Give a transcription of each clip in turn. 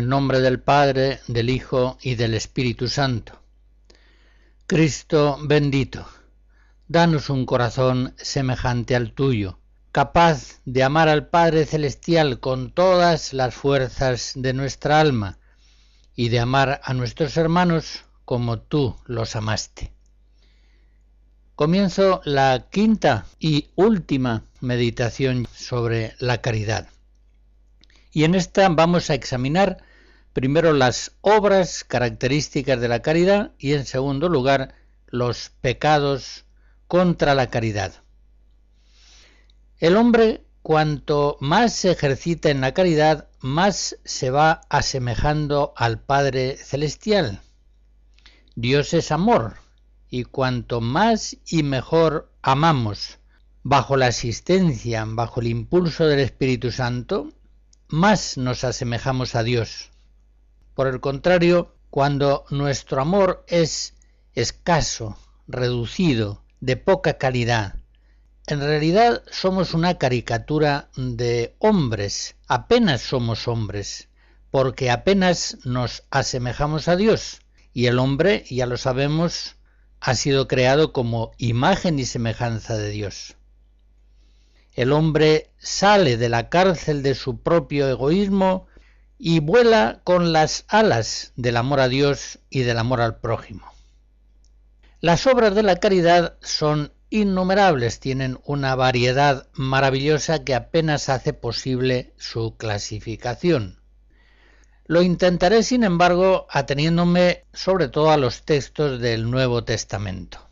El nombre del Padre, del Hijo y del Espíritu Santo. Cristo bendito, danos un corazón semejante al tuyo, capaz de amar al Padre Celestial con todas las fuerzas de nuestra alma y de amar a nuestros hermanos como tú los amaste. Comienzo la quinta y última meditación sobre la caridad. Y en esta vamos a examinar primero las obras características de la caridad y en segundo lugar los pecados contra la caridad. El hombre cuanto más se ejercita en la caridad, más se va asemejando al Padre Celestial. Dios es amor, y cuanto más y mejor amamos bajo la asistencia, bajo el impulso del Espíritu Santo, más nos asemejamos a Dios. Por el contrario, cuando nuestro amor es escaso, reducido, de poca calidad, en realidad somos una caricatura de hombres, apenas somos hombres, porque apenas nos asemejamos a Dios, y el hombre, ya lo sabemos, ha sido creado como imagen y semejanza de Dios. El hombre sale de la cárcel de su propio egoísmo y vuela con las alas del amor a Dios y del amor al prójimo. Las obras de la caridad son innumerables, tienen una variedad maravillosa que apenas hace posible su clasificación. Lo intentaré, sin embargo, ateniéndome sobre todo a los textos del Nuevo Testamento.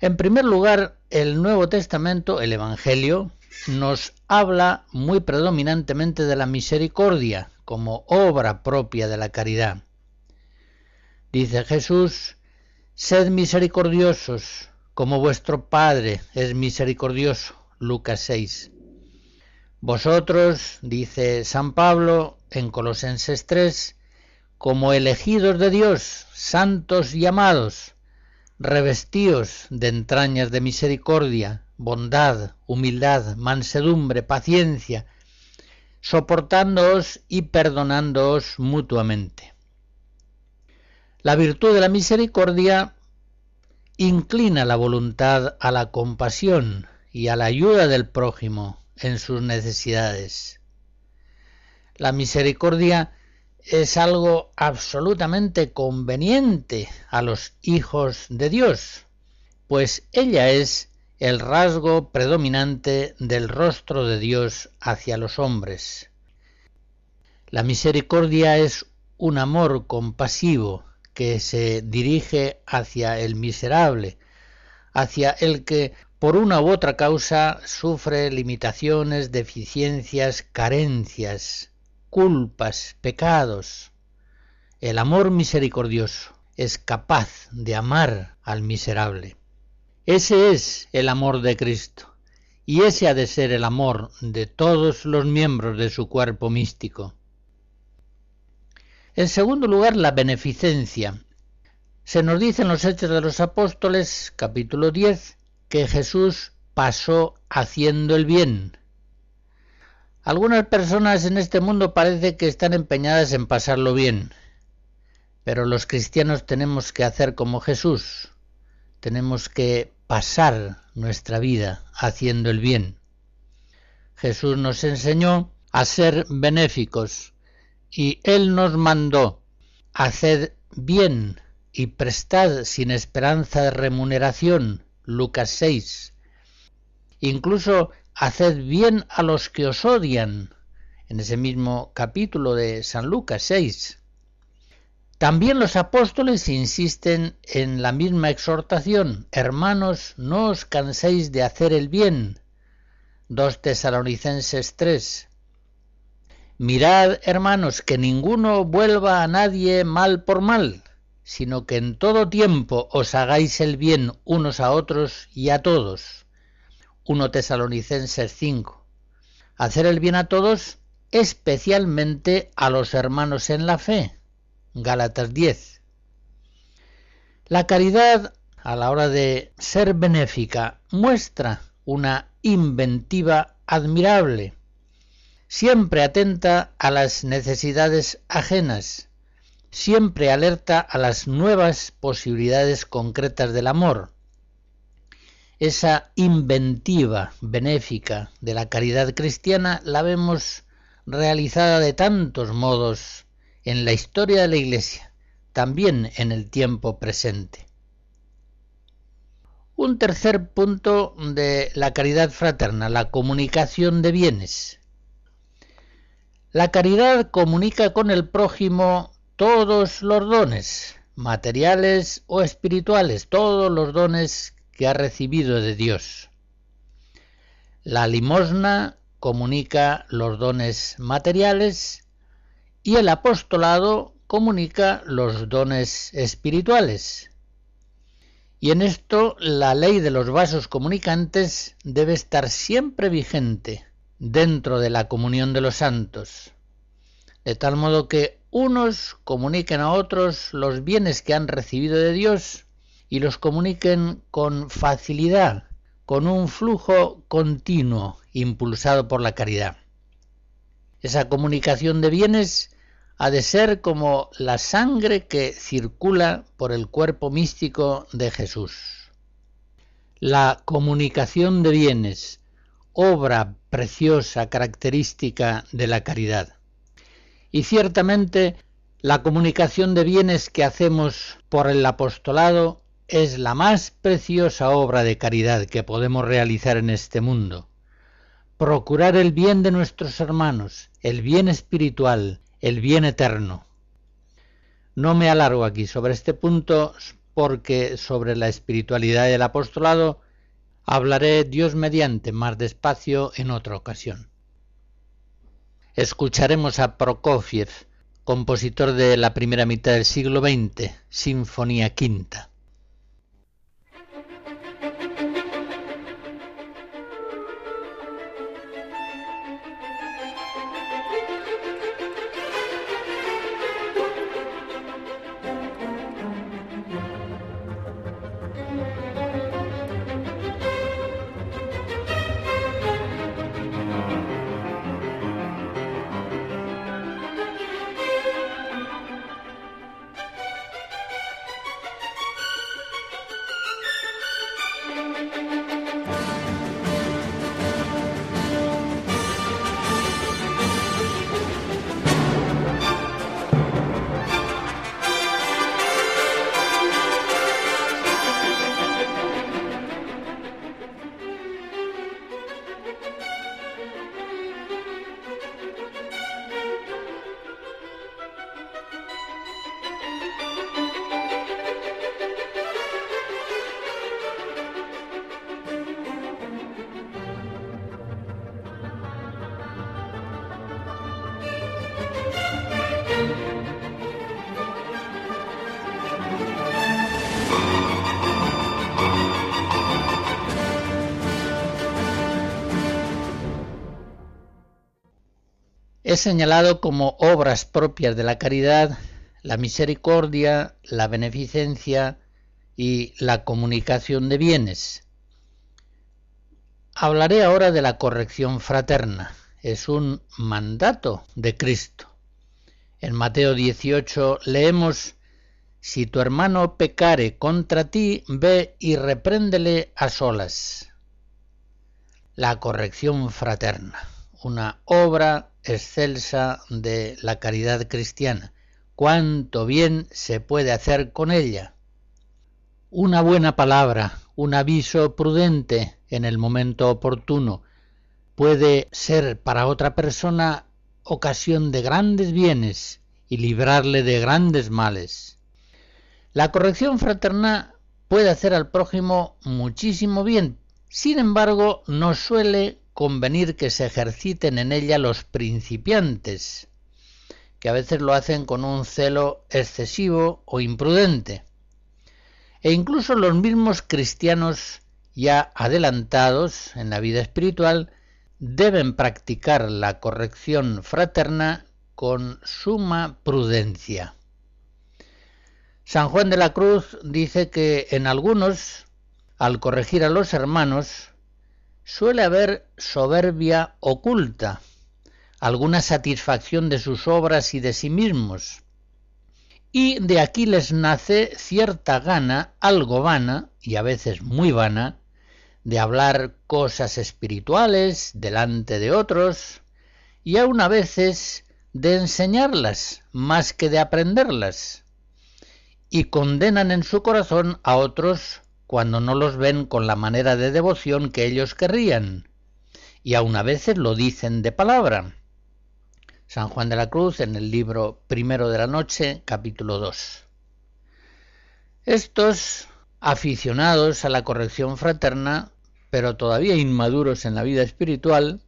En primer lugar, el Nuevo Testamento, el Evangelio, nos habla muy predominantemente de la misericordia como obra propia de la caridad. Dice Jesús, sed misericordiosos, como vuestro Padre es misericordioso. Lucas 6. Vosotros, dice San Pablo en Colosenses 3, como elegidos de Dios, santos y amados, revestíos de entrañas de misericordia, bondad, humildad, mansedumbre, paciencia, soportándoos y perdonándoos mutuamente. La virtud de la misericordia inclina la voluntad a la compasión y a la ayuda del prójimo en sus necesidades. La misericordia es algo absolutamente conveniente a los hijos de Dios, pues ella es el rasgo predominante del rostro de Dios hacia los hombres. La misericordia es un amor compasivo que se dirige hacia el miserable, hacia el que por una u otra causa sufre limitaciones, deficiencias, carencias, culpas, pecados. El amor misericordioso es capaz de amar al miserable. Ese es el amor de Cristo, y ese ha de ser el amor de todos los miembros de su cuerpo místico. En segundo lugar, la beneficencia. Se nos dice en los Hechos de los Apóstoles, capítulo 10, que Jesús pasó haciendo el bien, algunas personas en este mundo parece que están empeñadas en pasarlo bien, pero los cristianos tenemos que hacer como Jesús, tenemos que pasar nuestra vida haciendo el bien. Jesús nos enseñó a ser benéficos y Él nos mandó hacer bien y prestad sin esperanza de remuneración. Lucas 6. Incluso haced bien a los que os odian, en ese mismo capítulo de San Lucas 6. También los apóstoles insisten en la misma exhortación, hermanos, no os canséis de hacer el bien. 2 Tesalonicenses 3. Mirad, hermanos, que ninguno vuelva a nadie mal por mal, sino que en todo tiempo os hagáis el bien unos a otros y a todos. 1 Tesalonicenses 5. Hacer el bien a todos, especialmente a los hermanos en la fe. Gálatas 10. La caridad, a la hora de ser benéfica, muestra una inventiva admirable siempre atenta a las necesidades ajenas, siempre alerta a las nuevas posibilidades concretas del amor. Esa inventiva benéfica de la caridad cristiana la vemos realizada de tantos modos en la historia de la Iglesia, también en el tiempo presente. Un tercer punto de la caridad fraterna, la comunicación de bienes. La caridad comunica con el prójimo todos los dones, materiales o espirituales, todos los dones que ha recibido de Dios. La limosna comunica los dones materiales y el apostolado comunica los dones espirituales. Y en esto la ley de los vasos comunicantes debe estar siempre vigente, dentro de la comunión de los santos, de tal modo que unos comuniquen a otros los bienes que han recibido de Dios y los comuniquen con facilidad, con un flujo continuo impulsado por la caridad. Esa comunicación de bienes ha de ser como la sangre que circula por el cuerpo místico de Jesús. La comunicación de bienes obra preciosa característica de la caridad. Y ciertamente la comunicación de bienes que hacemos por el apostolado es la más preciosa obra de caridad que podemos realizar en este mundo. Procurar el bien de nuestros hermanos, el bien espiritual, el bien eterno. No me alargo aquí sobre este punto porque sobre la espiritualidad del apostolado Hablaré Dios mediante más despacio en otra ocasión. Escucharemos a Prokofiev, compositor de la primera mitad del siglo XX, Sinfonía Quinta. Señalado como obras propias de la caridad la misericordia, la beneficencia y la comunicación de bienes. Hablaré ahora de la corrección fraterna. Es un mandato de Cristo. En Mateo 18 leemos, Si tu hermano pecare contra ti, ve y repréndele a solas. La corrección fraterna, una obra excelsa de la caridad cristiana. Cuánto bien se puede hacer con ella. Una buena palabra, un aviso prudente en el momento oportuno, puede ser para otra persona ocasión de grandes bienes y librarle de grandes males. La corrección fraterna puede hacer al prójimo muchísimo bien, sin embargo no suele convenir que se ejerciten en ella los principiantes, que a veces lo hacen con un celo excesivo o imprudente. E incluso los mismos cristianos ya adelantados en la vida espiritual deben practicar la corrección fraterna con suma prudencia. San Juan de la Cruz dice que en algunos, al corregir a los hermanos, suele haber soberbia oculta, alguna satisfacción de sus obras y de sí mismos, y de aquí les nace cierta gana, algo vana, y a veces muy vana, de hablar cosas espirituales delante de otros, y aun a veces de enseñarlas más que de aprenderlas, y condenan en su corazón a otros cuando no los ven con la manera de devoción que ellos querrían, y aun a veces lo dicen de palabra. San Juan de la Cruz en el libro Primero de la Noche, capítulo 2. Estos aficionados a la corrección fraterna, pero todavía inmaduros en la vida espiritual,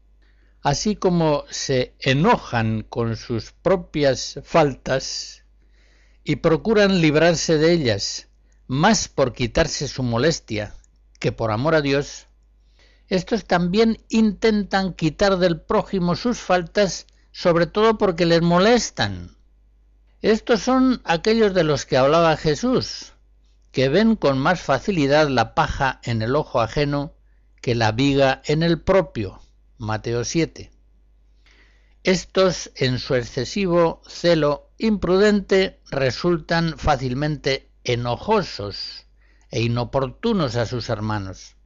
así como se enojan con sus propias faltas y procuran librarse de ellas, más por quitarse su molestia que por amor a Dios, estos también intentan quitar del prójimo sus faltas, sobre todo porque les molestan. Estos son aquellos de los que hablaba Jesús, que ven con más facilidad la paja en el ojo ajeno que la viga en el propio. Mateo 7. Estos, en su excesivo celo imprudente, resultan fácilmente enojosos e inoportunos a sus hermanos,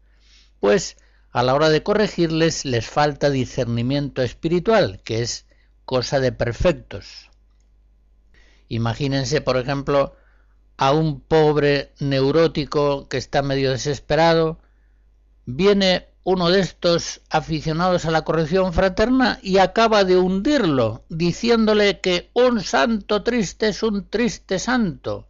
pues a la hora de corregirles les falta discernimiento espiritual, que es cosa de perfectos. Imagínense, por ejemplo, a un pobre neurótico que está medio desesperado, viene uno de estos aficionados a la corrección fraterna y acaba de hundirlo, diciéndole que un santo triste es un triste santo,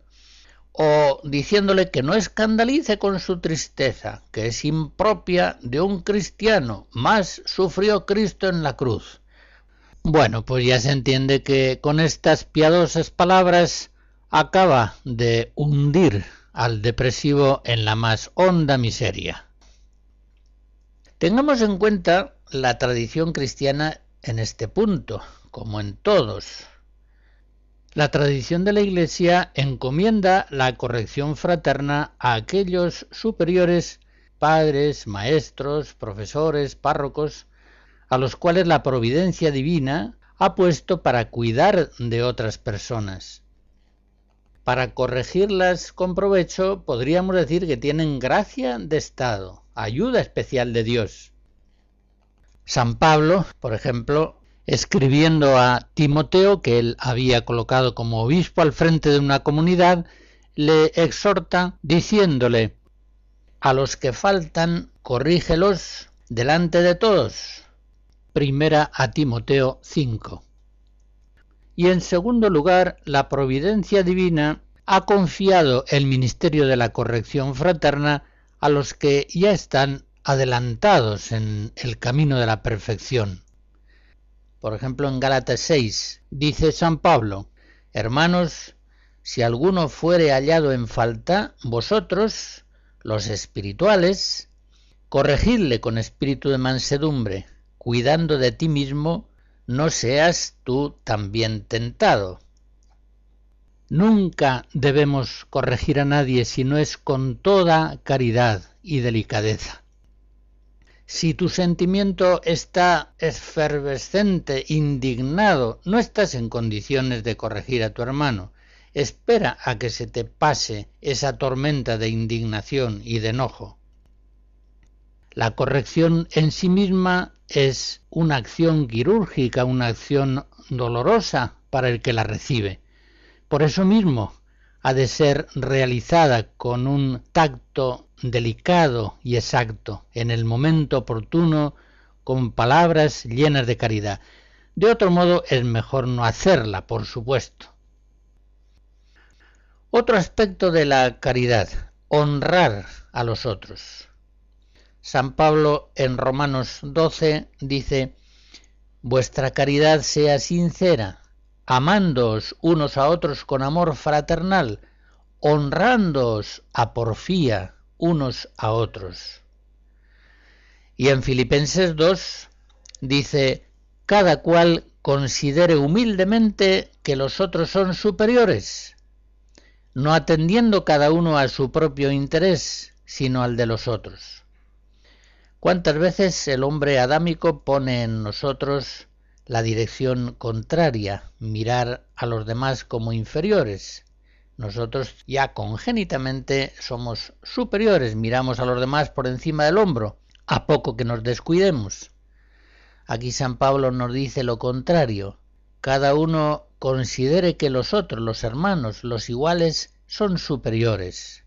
o diciéndole que no escandalice con su tristeza, que es impropia de un cristiano, más sufrió Cristo en la cruz. Bueno, pues ya se entiende que con estas piadosas palabras acaba de hundir al depresivo en la más honda miseria. Tengamos en cuenta la tradición cristiana en este punto, como en todos, la tradición de la Iglesia encomienda la corrección fraterna a aquellos superiores, padres, maestros, profesores, párrocos, a los cuales la providencia divina ha puesto para cuidar de otras personas. Para corregirlas con provecho podríamos decir que tienen gracia de Estado, ayuda especial de Dios. San Pablo, por ejemplo, escribiendo a Timoteo, que él había colocado como obispo al frente de una comunidad, le exhorta diciéndole, a los que faltan, corrígelos delante de todos. Primera a Timoteo 5. Y en segundo lugar, la providencia divina ha confiado el ministerio de la corrección fraterna a los que ya están adelantados en el camino de la perfección por ejemplo, en Gálatas 6 dice San Pablo, Hermanos, si alguno fuere hallado en falta, vosotros, los espirituales, corregidle con espíritu de mansedumbre, cuidando de ti mismo, no seas tú también tentado. Nunca debemos corregir a nadie si no es con toda caridad y delicadeza. Si tu sentimiento está efervescente, indignado, no estás en condiciones de corregir a tu hermano. Espera a que se te pase esa tormenta de indignación y de enojo. La corrección en sí misma es una acción quirúrgica, una acción dolorosa para el que la recibe. Por eso mismo ha de ser realizada con un tacto delicado y exacto, en el momento oportuno, con palabras llenas de caridad. De otro modo es mejor no hacerla, por supuesto. Otro aspecto de la caridad, honrar a los otros. San Pablo en Romanos 12 dice, Vuestra caridad sea sincera, amándoos unos a otros con amor fraternal, honrándoos a porfía unos a otros. Y en Filipenses 2 dice, cada cual considere humildemente que los otros son superiores, no atendiendo cada uno a su propio interés, sino al de los otros. ¿Cuántas veces el hombre adámico pone en nosotros la dirección contraria, mirar a los demás como inferiores? Nosotros ya congénitamente somos superiores, miramos a los demás por encima del hombro, a poco que nos descuidemos. Aquí San Pablo nos dice lo contrario. Cada uno considere que los otros, los hermanos, los iguales, son superiores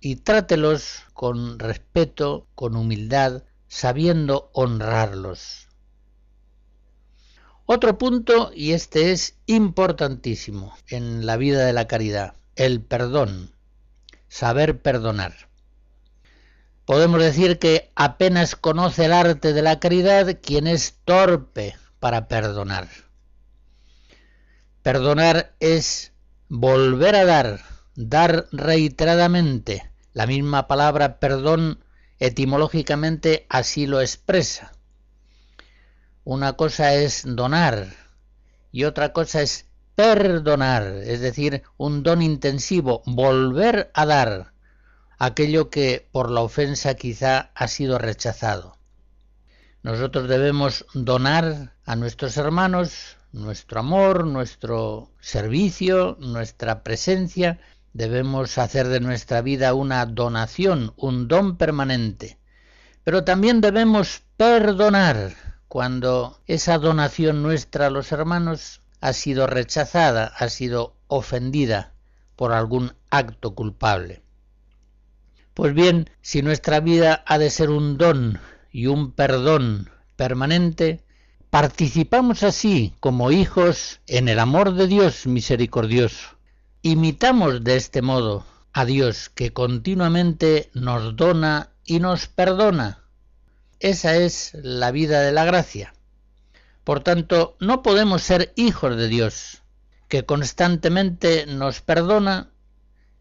y trátelos con respeto, con humildad, sabiendo honrarlos. Otro punto, y este es importantísimo en la vida de la caridad, el perdón, saber perdonar. Podemos decir que apenas conoce el arte de la caridad quien es torpe para perdonar. Perdonar es volver a dar, dar reiteradamente. La misma palabra perdón etimológicamente así lo expresa. Una cosa es donar y otra cosa es perdonar, es decir, un don intensivo, volver a dar aquello que por la ofensa quizá ha sido rechazado. Nosotros debemos donar a nuestros hermanos nuestro amor, nuestro servicio, nuestra presencia, debemos hacer de nuestra vida una donación, un don permanente. Pero también debemos perdonar cuando esa donación nuestra a los hermanos ha sido rechazada, ha sido ofendida por algún acto culpable. Pues bien, si nuestra vida ha de ser un don y un perdón permanente, Participamos así como hijos en el amor de Dios misericordioso. Imitamos de este modo a Dios que continuamente nos dona y nos perdona. Esa es la vida de la gracia. Por tanto, no podemos ser hijos de Dios, que constantemente nos perdona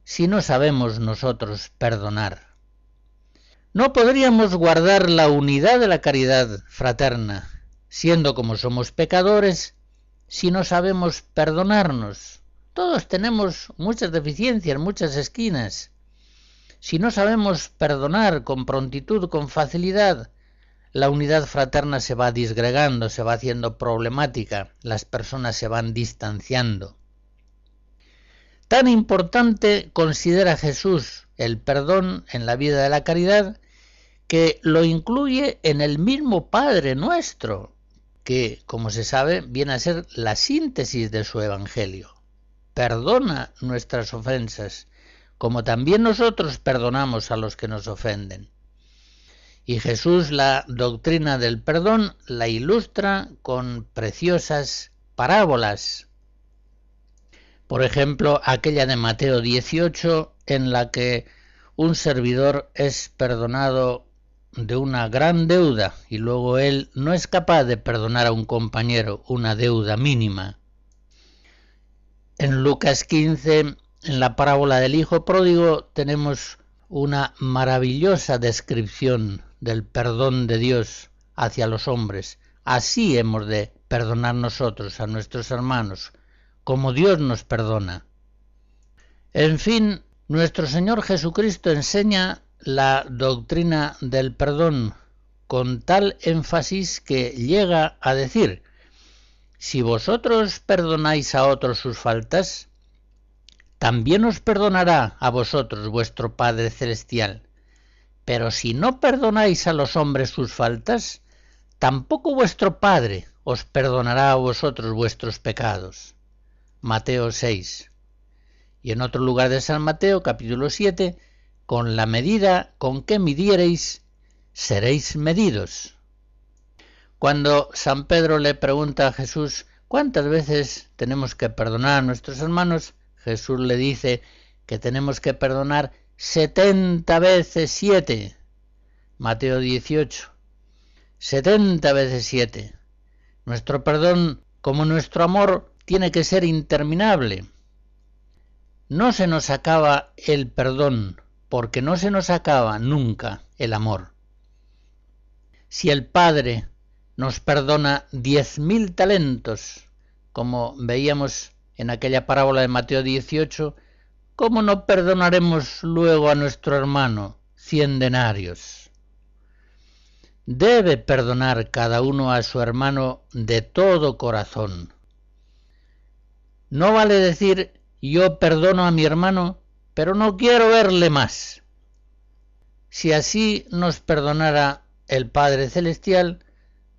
si no sabemos nosotros perdonar. No podríamos guardar la unidad de la caridad fraterna siendo como somos pecadores, si no sabemos perdonarnos. Todos tenemos muchas deficiencias, muchas esquinas. Si no sabemos perdonar con prontitud, con facilidad, la unidad fraterna se va disgregando, se va haciendo problemática, las personas se van distanciando. Tan importante considera Jesús el perdón en la vida de la caridad que lo incluye en el mismo Padre nuestro, que, como se sabe, viene a ser la síntesis de su Evangelio. Perdona nuestras ofensas, como también nosotros perdonamos a los que nos ofenden. Y Jesús la doctrina del perdón la ilustra con preciosas parábolas. Por ejemplo, aquella de Mateo 18 en la que un servidor es perdonado de una gran deuda y luego él no es capaz de perdonar a un compañero una deuda mínima. En Lucas 15, en la parábola del Hijo Pródigo, tenemos una maravillosa descripción del perdón de Dios hacia los hombres. Así hemos de perdonar nosotros a nuestros hermanos, como Dios nos perdona. En fin, nuestro Señor Jesucristo enseña la doctrina del perdón con tal énfasis que llega a decir, si vosotros perdonáis a otros sus faltas, también os perdonará a vosotros vuestro Padre Celestial. Pero si no perdonáis a los hombres sus faltas, tampoco vuestro Padre os perdonará a vosotros vuestros pecados. Mateo 6. Y en otro lugar de San Mateo, capítulo 7, con la medida con que midiereis, seréis medidos. Cuando San Pedro le pregunta a Jesús cuántas veces tenemos que perdonar a nuestros hermanos, Jesús le dice que tenemos que perdonar setenta veces siete. Mateo 18. 70 veces 7. Nuestro perdón, como nuestro amor, tiene que ser interminable. No se nos acaba el perdón, porque no se nos acaba nunca el amor. Si el Padre nos perdona diez mil talentos, como veíamos en aquella parábola de Mateo 18, ¿cómo no perdonaremos luego a nuestro hermano cien denarios? Debe perdonar cada uno a su hermano de todo corazón. No vale decir yo perdono a mi hermano, pero no quiero verle más. Si así nos perdonara el Padre Celestial,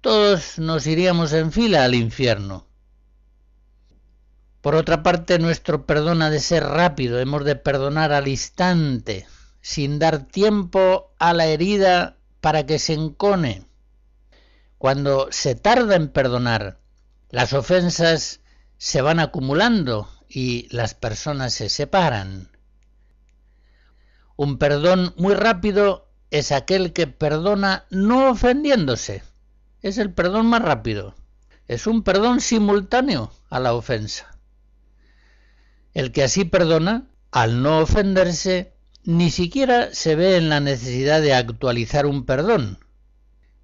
todos nos iríamos en fila al infierno. Por otra parte, nuestro perdón ha de ser rápido, hemos de perdonar al instante, sin dar tiempo a la herida para que se encone. Cuando se tarda en perdonar, las ofensas se van acumulando y las personas se separan. Un perdón muy rápido es aquel que perdona no ofendiéndose. Es el perdón más rápido. Es un perdón simultáneo a la ofensa. El que así perdona, al no ofenderse, ni siquiera se ve en la necesidad de actualizar un perdón.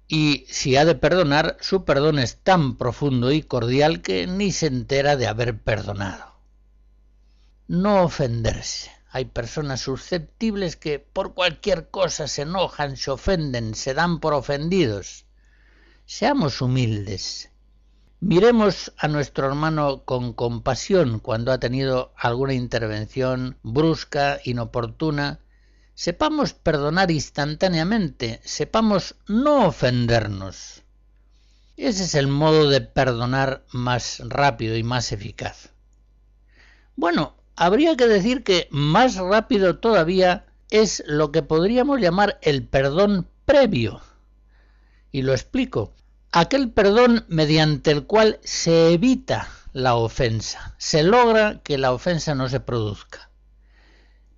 Y si ha de perdonar, su perdón es tan profundo y cordial que ni se entera de haber perdonado. No ofenderse. Hay personas susceptibles que por cualquier cosa se enojan, se ofenden, se dan por ofendidos. Seamos humildes, Miremos a nuestro hermano con compasión cuando ha tenido alguna intervención brusca, inoportuna. Sepamos perdonar instantáneamente, sepamos no ofendernos. Ese es el modo de perdonar más rápido y más eficaz. Bueno, habría que decir que más rápido todavía es lo que podríamos llamar el perdón previo. Y lo explico aquel perdón mediante el cual se evita la ofensa, se logra que la ofensa no se produzca.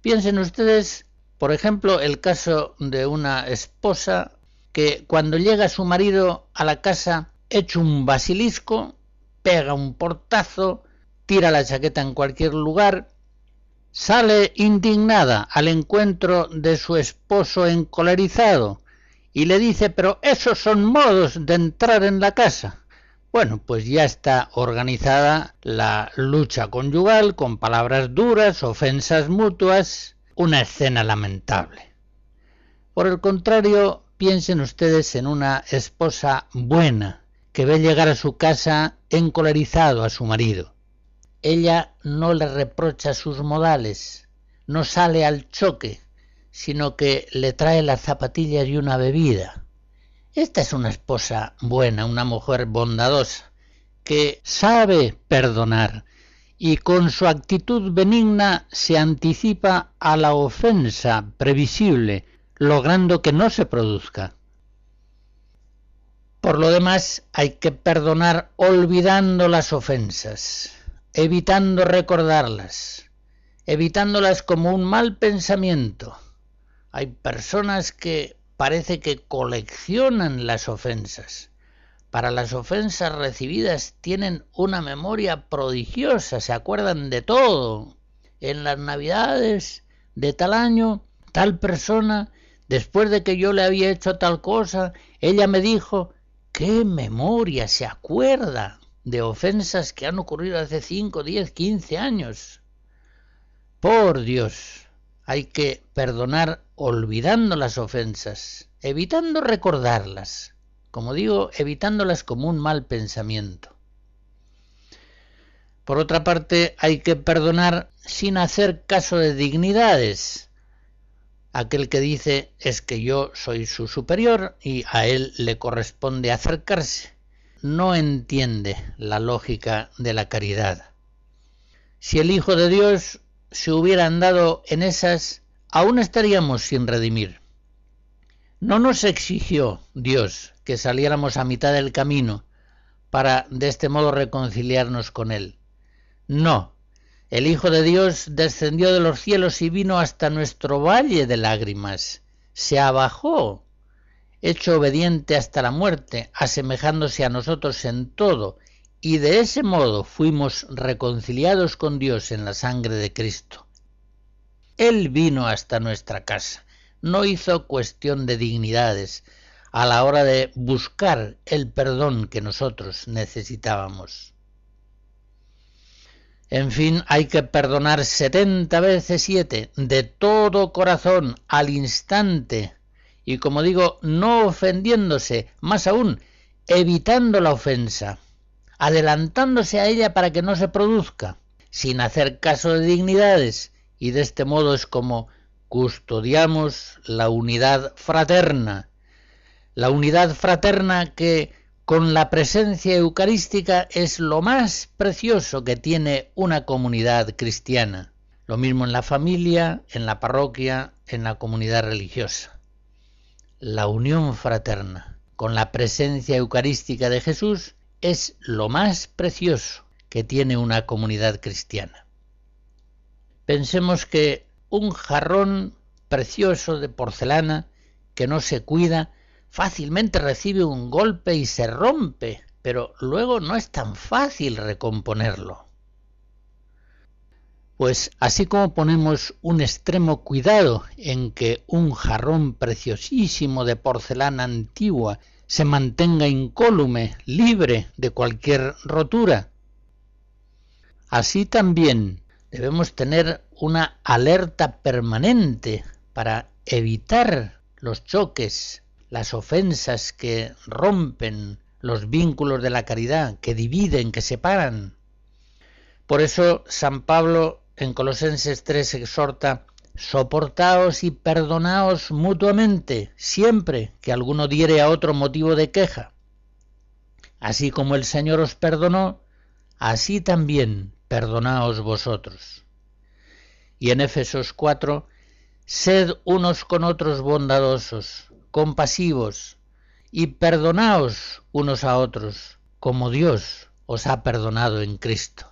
Piensen ustedes, por ejemplo, el caso de una esposa que cuando llega su marido a la casa echa un basilisco, pega un portazo, tira la chaqueta en cualquier lugar, sale indignada al encuentro de su esposo encolerizado, y le dice, pero esos son modos de entrar en la casa. Bueno, pues ya está organizada la lucha conyugal con palabras duras, ofensas mutuas, una escena lamentable. Por el contrario, piensen ustedes en una esposa buena que ve llegar a su casa encolerizado a su marido. Ella no le reprocha sus modales, no sale al choque, sino que le trae las zapatillas y una bebida. Esta es una esposa buena, una mujer bondadosa, que sabe perdonar y con su actitud benigna se anticipa a la ofensa previsible, logrando que no se produzca. Por lo demás, hay que perdonar olvidando las ofensas, evitando recordarlas, evitándolas como un mal pensamiento, hay personas que parece que coleccionan las ofensas. Para las ofensas recibidas tienen una memoria prodigiosa, se acuerdan de todo. En las navidades de tal año, tal persona, después de que yo le había hecho tal cosa, ella me dijo, qué memoria, se acuerda de ofensas que han ocurrido hace 5, 10, 15 años. Por Dios, hay que perdonar olvidando las ofensas, evitando recordarlas, como digo, evitándolas como un mal pensamiento. Por otra parte, hay que perdonar sin hacer caso de dignidades. Aquel que dice es que yo soy su superior y a él le corresponde acercarse, no entiende la lógica de la caridad. Si el Hijo de Dios se hubieran dado en esas, aún estaríamos sin redimir. No nos exigió Dios que saliéramos a mitad del camino para de este modo reconciliarnos con Él. No, el Hijo de Dios descendió de los cielos y vino hasta nuestro valle de lágrimas, se abajó hecho obediente hasta la muerte, asemejándose a nosotros en todo, y de ese modo fuimos reconciliados con Dios en la sangre de Cristo. Él vino hasta nuestra casa, no hizo cuestión de dignidades a la hora de buscar el perdón que nosotros necesitábamos. En fin, hay que perdonar setenta veces siete, de todo corazón, al instante, y como digo, no ofendiéndose, más aún, evitando la ofensa, adelantándose a ella para que no se produzca, sin hacer caso de dignidades, y de este modo es como custodiamos la unidad fraterna, la unidad fraterna que con la presencia eucarística es lo más precioso que tiene una comunidad cristiana. Lo mismo en la familia, en la parroquia, en la comunidad religiosa la unión fraterna con la presencia eucarística de Jesús es lo más precioso que tiene una comunidad cristiana. Pensemos que un jarrón precioso de porcelana que no se cuida fácilmente recibe un golpe y se rompe, pero luego no es tan fácil recomponerlo. Pues así como ponemos un extremo cuidado en que un jarrón preciosísimo de porcelana antigua se mantenga incólume, libre de cualquier rotura, así también debemos tener una alerta permanente para evitar los choques, las ofensas que rompen los vínculos de la caridad, que dividen, que separan. Por eso San Pablo en Colosenses 3 exhorta, soportaos y perdonaos mutuamente siempre que alguno diere a otro motivo de queja. Así como el Señor os perdonó, así también perdonaos vosotros. Y en Éfesos 4, sed unos con otros bondadosos, compasivos, y perdonaos unos a otros, como Dios os ha perdonado en Cristo.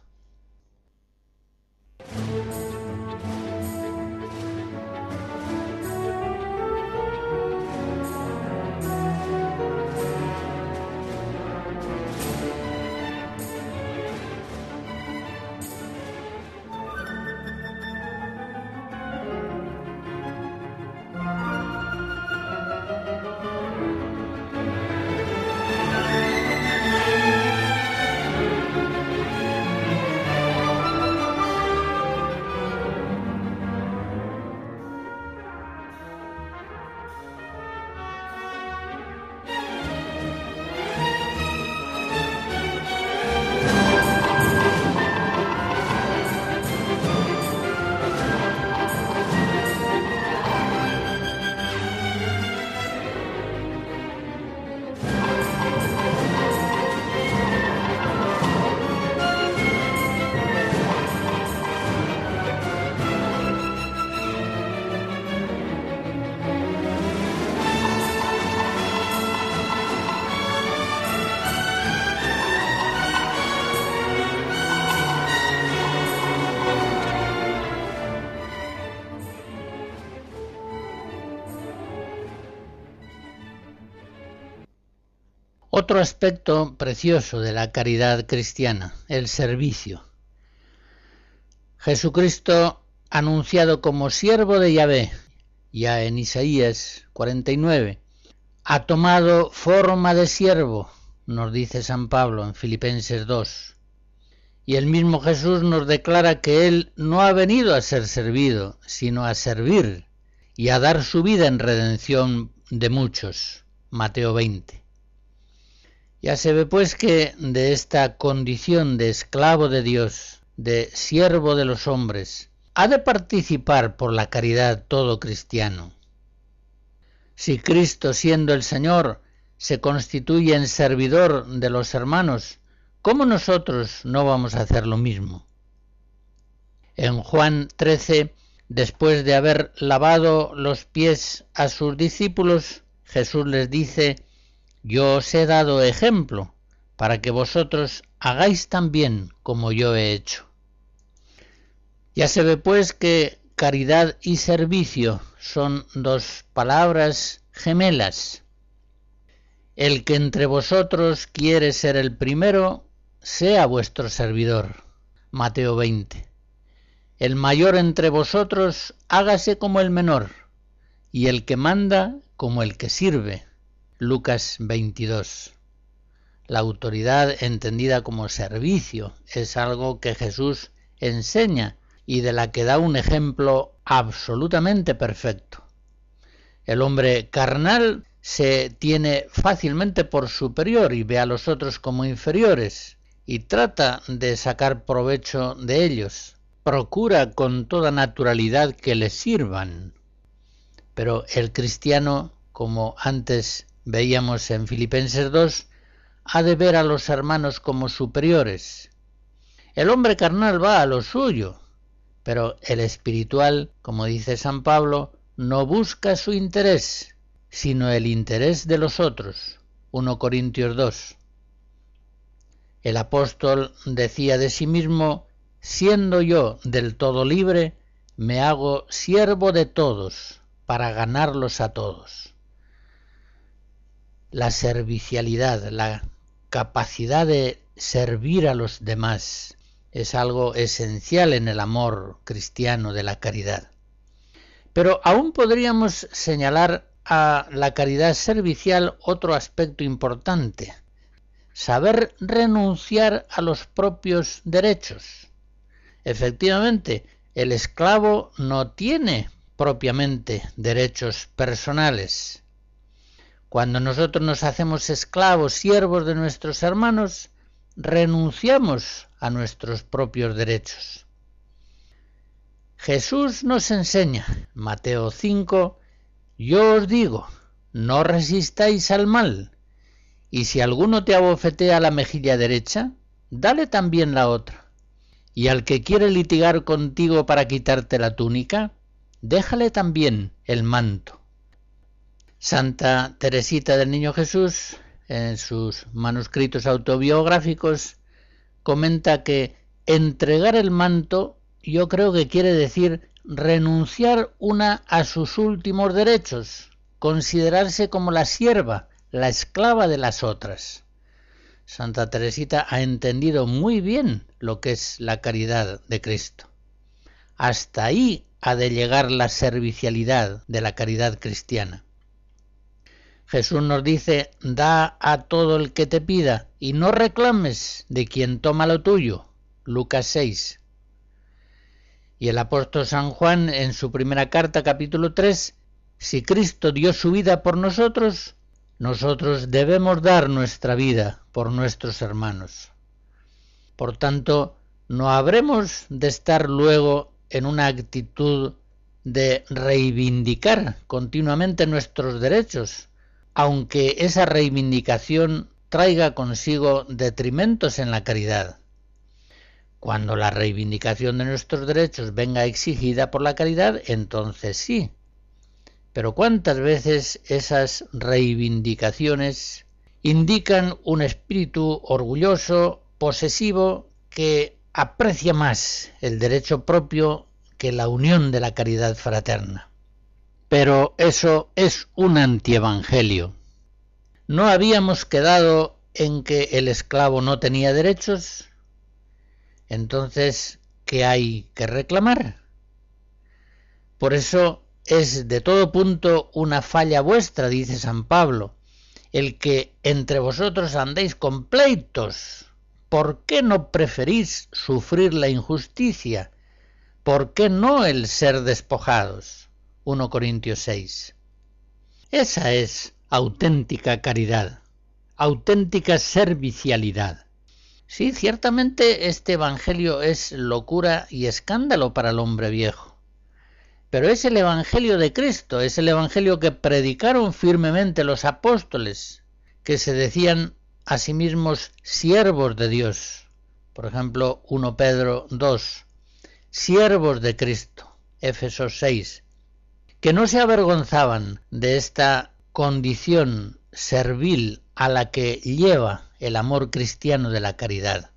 Otro aspecto precioso de la caridad cristiana, el servicio. Jesucristo, anunciado como siervo de Yahvé, ya en Isaías 49, ha tomado forma de siervo, nos dice San Pablo en Filipenses 2. Y el mismo Jesús nos declara que Él no ha venido a ser servido, sino a servir y a dar su vida en redención de muchos. Mateo 20. Ya se ve pues que de esta condición de esclavo de Dios, de siervo de los hombres, ha de participar por la caridad todo cristiano. Si Cristo, siendo el Señor, se constituye en servidor de los hermanos, ¿cómo nosotros no vamos a hacer lo mismo? En Juan 13, después de haber lavado los pies a sus discípulos, Jesús les dice, yo os he dado ejemplo para que vosotros hagáis también como yo he hecho. Ya se ve pues que caridad y servicio son dos palabras gemelas. el que entre vosotros quiere ser el primero, sea vuestro servidor. Mateo 20. El mayor entre vosotros hágase como el menor, y el que manda como el que sirve. Lucas 22. La autoridad entendida como servicio es algo que Jesús enseña y de la que da un ejemplo absolutamente perfecto. El hombre carnal se tiene fácilmente por superior y ve a los otros como inferiores y trata de sacar provecho de ellos. Procura con toda naturalidad que le sirvan. Pero el cristiano, como antes veíamos en Filipenses 2, ha de ver a los hermanos como superiores. El hombre carnal va a lo suyo, pero el espiritual, como dice San Pablo, no busca su interés, sino el interés de los otros. 1 Corintios 2. El apóstol decía de sí mismo, siendo yo del todo libre, me hago siervo de todos para ganarlos a todos. La servicialidad, la capacidad de servir a los demás es algo esencial en el amor cristiano de la caridad. Pero aún podríamos señalar a la caridad servicial otro aspecto importante, saber renunciar a los propios derechos. Efectivamente, el esclavo no tiene propiamente derechos personales, cuando nosotros nos hacemos esclavos, siervos de nuestros hermanos, renunciamos a nuestros propios derechos. Jesús nos enseña, Mateo 5, yo os digo, no resistáis al mal, y si alguno te abofetea la mejilla derecha, dale también la otra. Y al que quiere litigar contigo para quitarte la túnica, déjale también el manto. Santa Teresita del Niño Jesús, en sus manuscritos autobiográficos, comenta que entregar el manto yo creo que quiere decir renunciar una a sus últimos derechos, considerarse como la sierva, la esclava de las otras. Santa Teresita ha entendido muy bien lo que es la caridad de Cristo. Hasta ahí ha de llegar la servicialidad de la caridad cristiana. Jesús nos dice, da a todo el que te pida y no reclames de quien toma lo tuyo. Lucas 6. Y el apóstol San Juan en su primera carta capítulo 3, si Cristo dio su vida por nosotros, nosotros debemos dar nuestra vida por nuestros hermanos. Por tanto, no habremos de estar luego en una actitud de reivindicar continuamente nuestros derechos, aunque esa reivindicación traiga consigo detrimentos en la caridad. Cuando la reivindicación de nuestros derechos venga exigida por la caridad, entonces sí. Pero ¿cuántas veces esas reivindicaciones indican un espíritu orgulloso, posesivo, que aprecia más el derecho propio que la unión de la caridad fraterna? Pero eso es un antievangelio. ¿No habíamos quedado en que el esclavo no tenía derechos? Entonces, ¿qué hay que reclamar? Por eso es de todo punto una falla vuestra, dice San Pablo, el que entre vosotros andéis con pleitos. ¿Por qué no preferís sufrir la injusticia? ¿Por qué no el ser despojados? 1 Corintios 6. Esa es auténtica caridad, auténtica servicialidad. Sí, ciertamente este Evangelio es locura y escándalo para el hombre viejo. Pero es el Evangelio de Cristo, es el Evangelio que predicaron firmemente los apóstoles, que se decían a sí mismos siervos de Dios. Por ejemplo, 1 Pedro 2, siervos de Cristo. Éfesos 6, que no se avergonzaban de esta condición servil a la que lleva el amor cristiano de la caridad.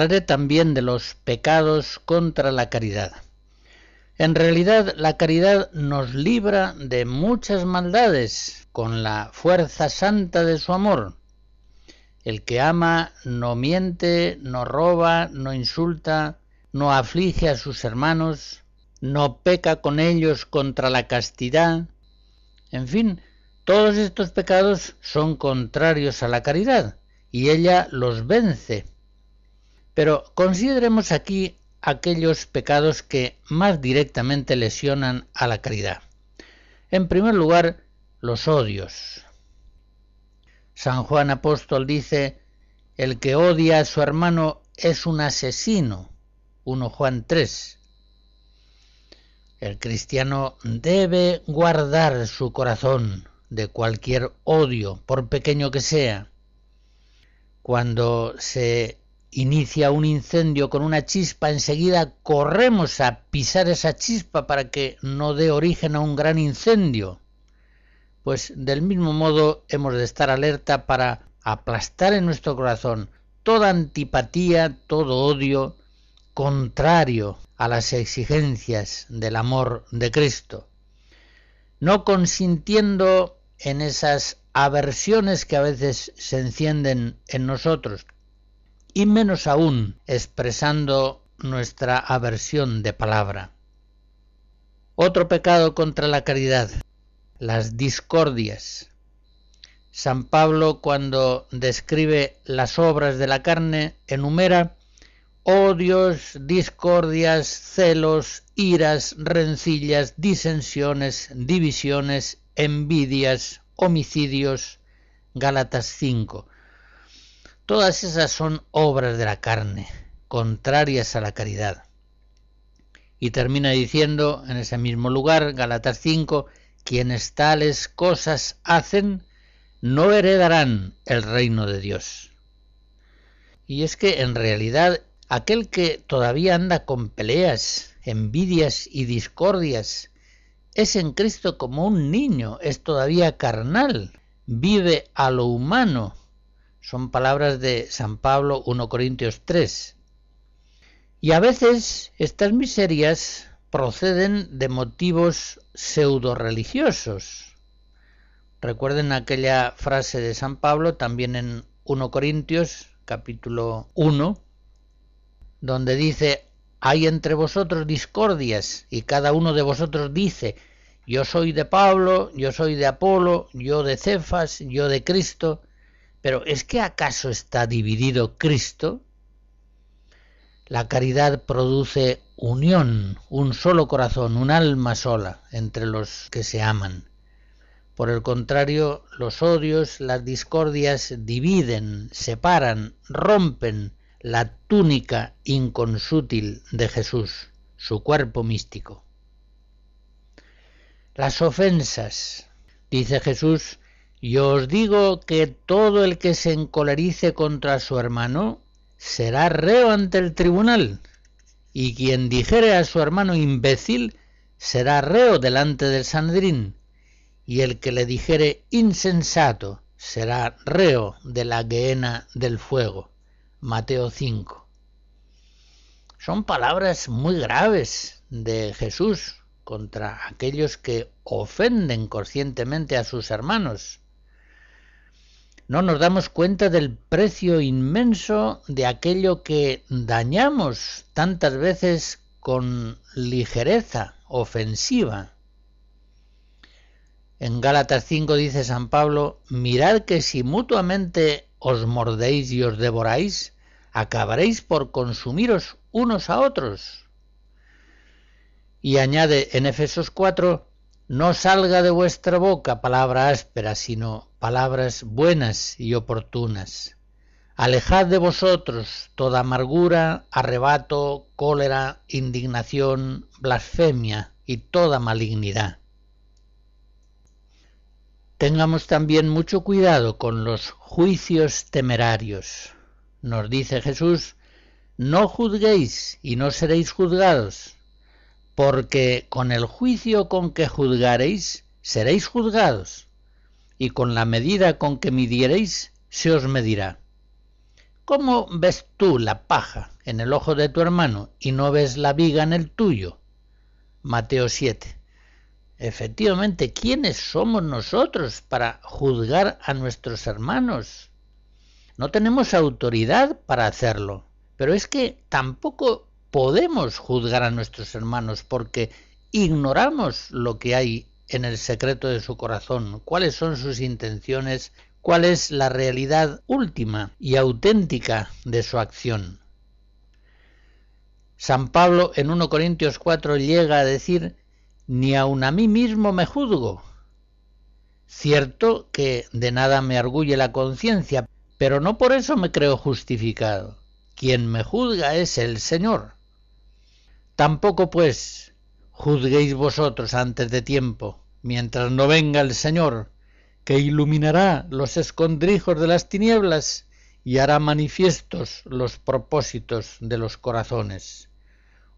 Hablaré también de los pecados contra la caridad. En realidad la caridad nos libra de muchas maldades con la fuerza santa de su amor. El que ama no miente, no roba, no insulta, no aflige a sus hermanos, no peca con ellos contra la castidad. En fin, todos estos pecados son contrarios a la caridad y ella los vence pero consideremos aquí aquellos pecados que más directamente lesionan a la caridad. En primer lugar, los odios. San Juan Apóstol dice, el que odia a su hermano es un asesino. 1 Juan 3. El cristiano debe guardar su corazón de cualquier odio, por pequeño que sea. Cuando se inicia un incendio con una chispa, enseguida corremos a pisar esa chispa para que no dé origen a un gran incendio. Pues del mismo modo hemos de estar alerta para aplastar en nuestro corazón toda antipatía, todo odio contrario a las exigencias del amor de Cristo, no consintiendo en esas aversiones que a veces se encienden en nosotros, y menos aún expresando nuestra aversión de palabra. Otro pecado contra la caridad, las discordias. San Pablo cuando describe las obras de la carne enumera odios, discordias, celos, iras, rencillas, disensiones, divisiones, envidias, homicidios. Gálatas 5. Todas esas son obras de la carne, contrarias a la caridad. Y termina diciendo en ese mismo lugar, Galatas 5, quienes tales cosas hacen, no heredarán el reino de Dios. Y es que en realidad aquel que todavía anda con peleas, envidias y discordias, es en Cristo como un niño, es todavía carnal, vive a lo humano, son palabras de San Pablo 1 Corintios 3. Y a veces estas miserias proceden de motivos pseudo religiosos. Recuerden aquella frase de San Pablo también en 1 Corintios capítulo 1, donde dice, hay entre vosotros discordias y cada uno de vosotros dice, yo soy de Pablo, yo soy de Apolo, yo de Cefas, yo de Cristo, pero ¿es que acaso está dividido Cristo? La caridad produce unión, un solo corazón, un alma sola entre los que se aman. Por el contrario, los odios, las discordias dividen, separan, rompen la túnica inconsútil de Jesús, su cuerpo místico. Las ofensas, dice Jesús, yo os digo que todo el que se encolerice contra su hermano será reo ante el tribunal, y quien dijere a su hermano imbécil será reo delante del Sanedrín, y el que le dijere insensato será reo de la gehenna del fuego. Mateo 5. Son palabras muy graves de Jesús contra aquellos que ofenden conscientemente a sus hermanos no nos damos cuenta del precio inmenso de aquello que dañamos tantas veces con ligereza ofensiva. En Gálatas 5 dice San Pablo, mirad que si mutuamente os mordéis y os devoráis, acabaréis por consumiros unos a otros. Y añade en Efesos 4, no salga de vuestra boca palabra áspera, sino palabras buenas y oportunas. Alejad de vosotros toda amargura, arrebato, cólera, indignación, blasfemia y toda malignidad. Tengamos también mucho cuidado con los juicios temerarios. Nos dice Jesús, no juzguéis y no seréis juzgados, porque con el juicio con que juzgaréis seréis juzgados, y con la medida con que midiereis se os medirá. ¿Cómo ves tú la paja en el ojo de tu hermano y no ves la viga en el tuyo? Mateo 7. Efectivamente, ¿quiénes somos nosotros para juzgar a nuestros hermanos? No tenemos autoridad para hacerlo, pero es que tampoco podemos juzgar a nuestros hermanos porque ignoramos lo que hay en el secreto de su corazón, cuáles son sus intenciones, cuál es la realidad última y auténtica de su acción. San Pablo en 1 Corintios 4 llega a decir ni aun a mí mismo me juzgo. Cierto que de nada me arguye la conciencia, pero no por eso me creo justificado. Quien me juzga es el Señor. Tampoco, pues, juzguéis vosotros antes de tiempo, mientras no venga el Señor, que iluminará los escondrijos de las tinieblas y hará manifiestos los propósitos de los corazones.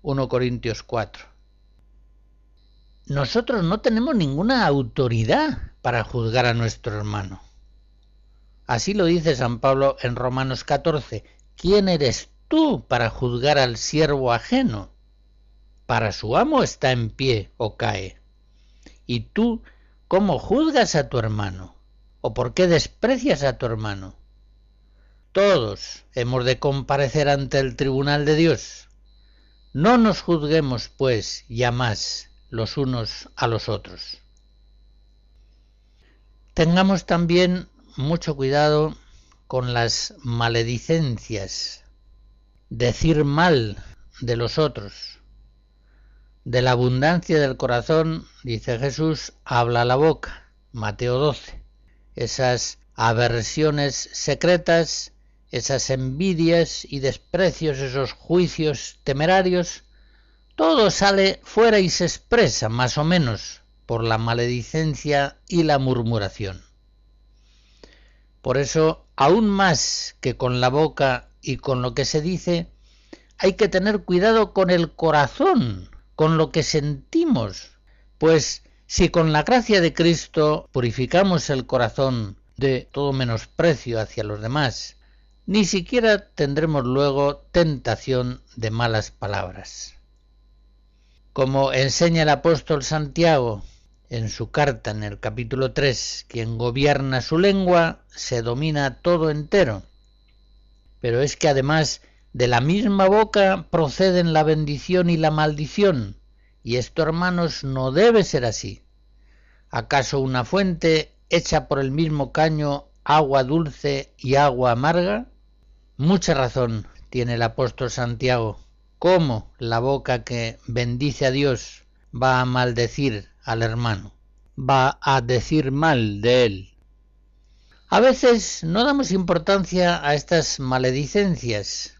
1 Corintios 4 nosotros no tenemos ninguna autoridad para juzgar a nuestro hermano. Así lo dice San Pablo en Romanos 14. ¿Quién eres tú para juzgar al siervo ajeno? Para su amo está en pie o cae. ¿Y tú cómo juzgas a tu hermano? ¿O por qué desprecias a tu hermano? Todos hemos de comparecer ante el tribunal de Dios. No nos juzguemos, pues, ya más los unos a los otros. Tengamos también mucho cuidado con las maledicencias, decir mal de los otros. De la abundancia del corazón, dice Jesús, habla la boca. Mateo 12. Esas aversiones secretas, esas envidias y desprecios, esos juicios temerarios, todo sale fuera y se expresa más o menos por la maledicencia y la murmuración. Por eso, aún más que con la boca y con lo que se dice, hay que tener cuidado con el corazón, con lo que sentimos, pues si con la gracia de Cristo purificamos el corazón de todo menosprecio hacia los demás, ni siquiera tendremos luego tentación de malas palabras. Como enseña el apóstol Santiago en su carta en el capítulo 3, quien gobierna su lengua se domina todo entero. Pero es que además de la misma boca proceden la bendición y la maldición, y esto, hermanos, no debe ser así. ¿Acaso una fuente echa por el mismo caño agua dulce y agua amarga? Mucha razón tiene el apóstol Santiago cómo la boca que bendice a Dios va a maldecir al hermano, va a decir mal de él. A veces no damos importancia a estas maledicencias.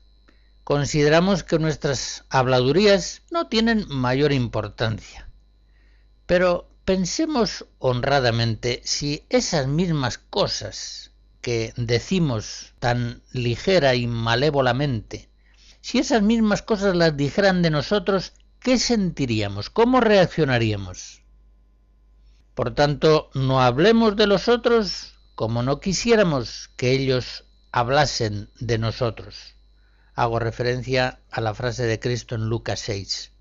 Consideramos que nuestras habladurías no tienen mayor importancia. Pero pensemos honradamente si esas mismas cosas que decimos tan ligera y malévolamente si esas mismas cosas las dijeran de nosotros, ¿qué sentiríamos? ¿Cómo reaccionaríamos? Por tanto, no hablemos de los otros como no quisiéramos que ellos hablasen de nosotros. Hago referencia a la frase de Cristo en Lucas 6.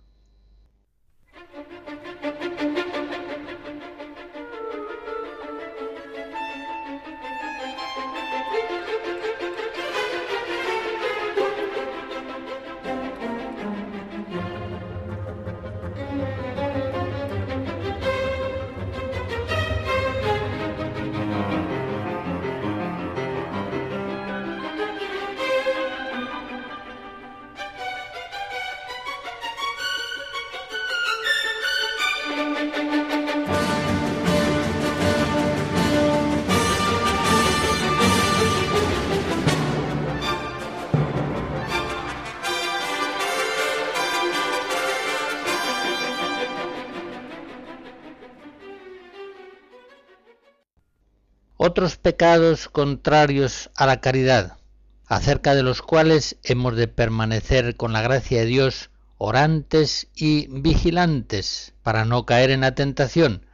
Pecados contrarios a la caridad, acerca de los cuales hemos de permanecer con la gracia de Dios orantes y vigilantes para no caer en la tentación.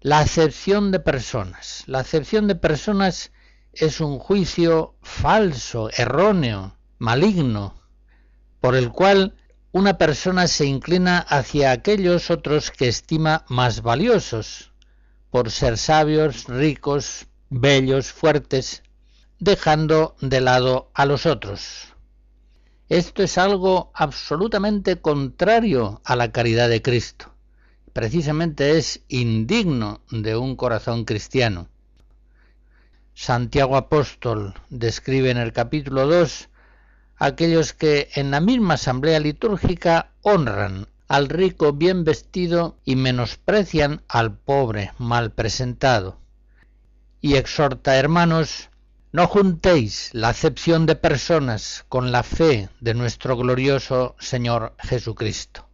La acepción de personas. La acepción de personas es un juicio falso, erróneo, maligno, por el cual una persona se inclina hacia aquellos otros que estima más valiosos, por ser sabios, ricos, bellos, fuertes, dejando de lado a los otros. Esto es algo absolutamente contrario a la caridad de Cristo. Precisamente es indigno de un corazón cristiano. Santiago Apóstol describe en el capítulo 2 aquellos que en la misma asamblea litúrgica honran al rico bien vestido y menosprecian al pobre mal presentado. Y exhorta, hermanos, no juntéis la acepción de personas con la fe de nuestro glorioso Señor Jesucristo.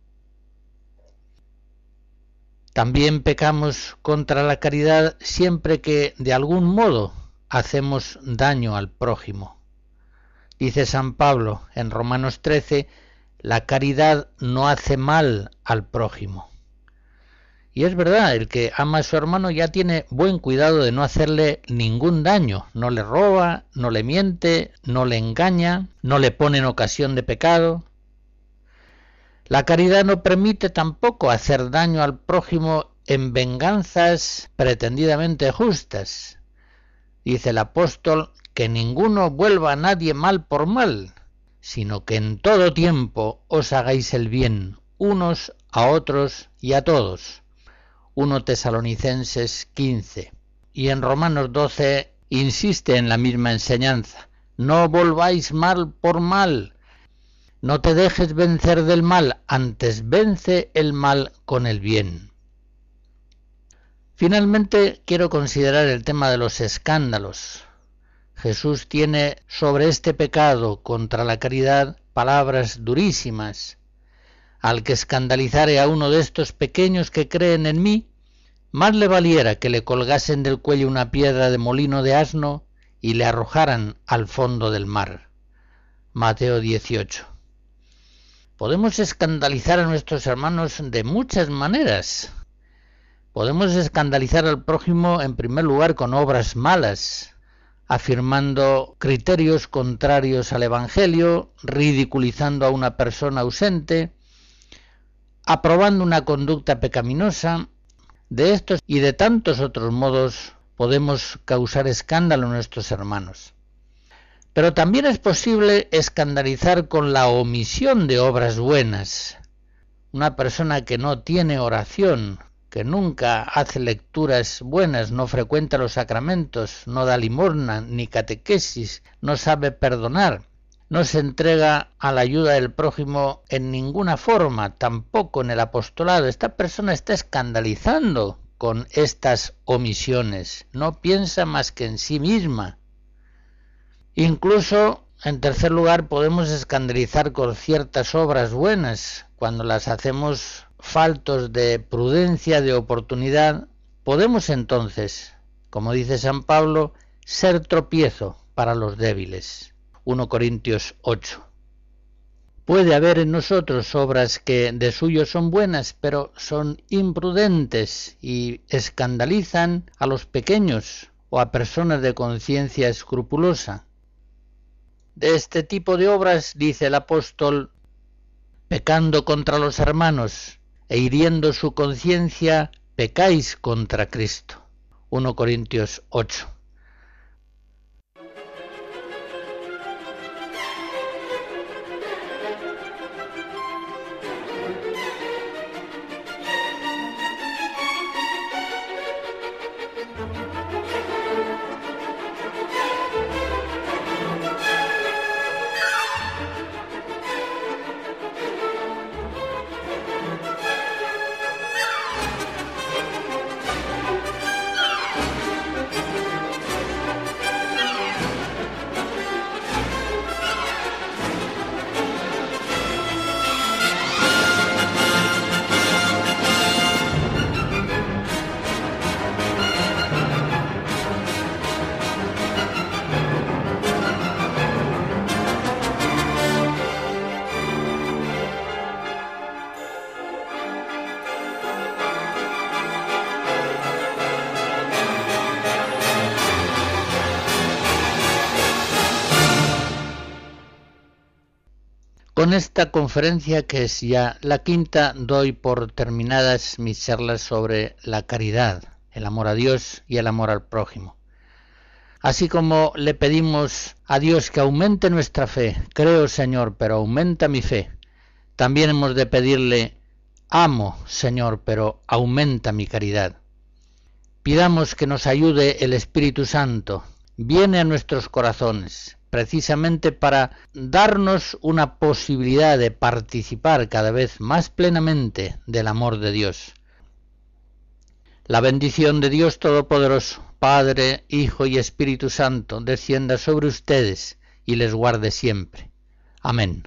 También pecamos contra la caridad siempre que de algún modo hacemos daño al prójimo. Dice San Pablo en Romanos 13, la caridad no hace mal al prójimo. Y es verdad, el que ama a su hermano ya tiene buen cuidado de no hacerle ningún daño, no le roba, no le miente, no le engaña, no le pone en ocasión de pecado. La caridad no permite tampoco hacer daño al prójimo en venganzas pretendidamente justas. Dice el apóstol que ninguno vuelva a nadie mal por mal, sino que en todo tiempo os hagáis el bien unos a otros y a todos 1 Tesalonicenses 15. Y en Romanos 12 insiste en la misma enseñanza. No volváis mal por mal. No te dejes vencer del mal, antes vence el mal con el bien. Finalmente quiero considerar el tema de los escándalos. Jesús tiene sobre este pecado contra la caridad palabras durísimas al que escandalizare a uno de estos pequeños que creen en mí, más le valiera que le colgasen del cuello una piedra de molino de asno y le arrojaran al fondo del mar. Mateo 18. Podemos escandalizar a nuestros hermanos de muchas maneras. Podemos escandalizar al prójimo en primer lugar con obras malas, afirmando criterios contrarios al Evangelio, ridiculizando a una persona ausente, aprobando una conducta pecaminosa, de estos y de tantos otros modos podemos causar escándalo a nuestros hermanos. Pero también es posible escandalizar con la omisión de obras buenas. Una persona que no tiene oración, que nunca hace lecturas buenas, no frecuenta los sacramentos, no da limosna ni catequesis, no sabe perdonar, no se entrega a la ayuda del prójimo en ninguna forma, tampoco en el apostolado. Esta persona está escandalizando con estas omisiones, no piensa más que en sí misma. Incluso, en tercer lugar, podemos escandalizar con ciertas obras buenas, cuando las hacemos faltos de prudencia, de oportunidad, podemos entonces, como dice San Pablo, ser tropiezo para los débiles. 1 Corintios 8. Puede haber en nosotros obras que de suyo son buenas, pero son imprudentes y escandalizan a los pequeños o a personas de conciencia escrupulosa. De este tipo de obras, dice el apóstol, pecando contra los hermanos e hiriendo su conciencia, pecáis contra Cristo. 1 Corintios 8. Con esta conferencia, que es ya la quinta, doy por terminadas mis charlas sobre la caridad, el amor a Dios y el amor al prójimo. Así como le pedimos a Dios que aumente nuestra fe, creo Señor, pero aumenta mi fe, también hemos de pedirle, amo Señor, pero aumenta mi caridad. Pidamos que nos ayude el Espíritu Santo, viene a nuestros corazones, precisamente para darnos una posibilidad de participar cada vez más plenamente del amor de Dios. La bendición de Dios Todopoderoso, Padre, Hijo y Espíritu Santo, descienda sobre ustedes y les guarde siempre. Amén.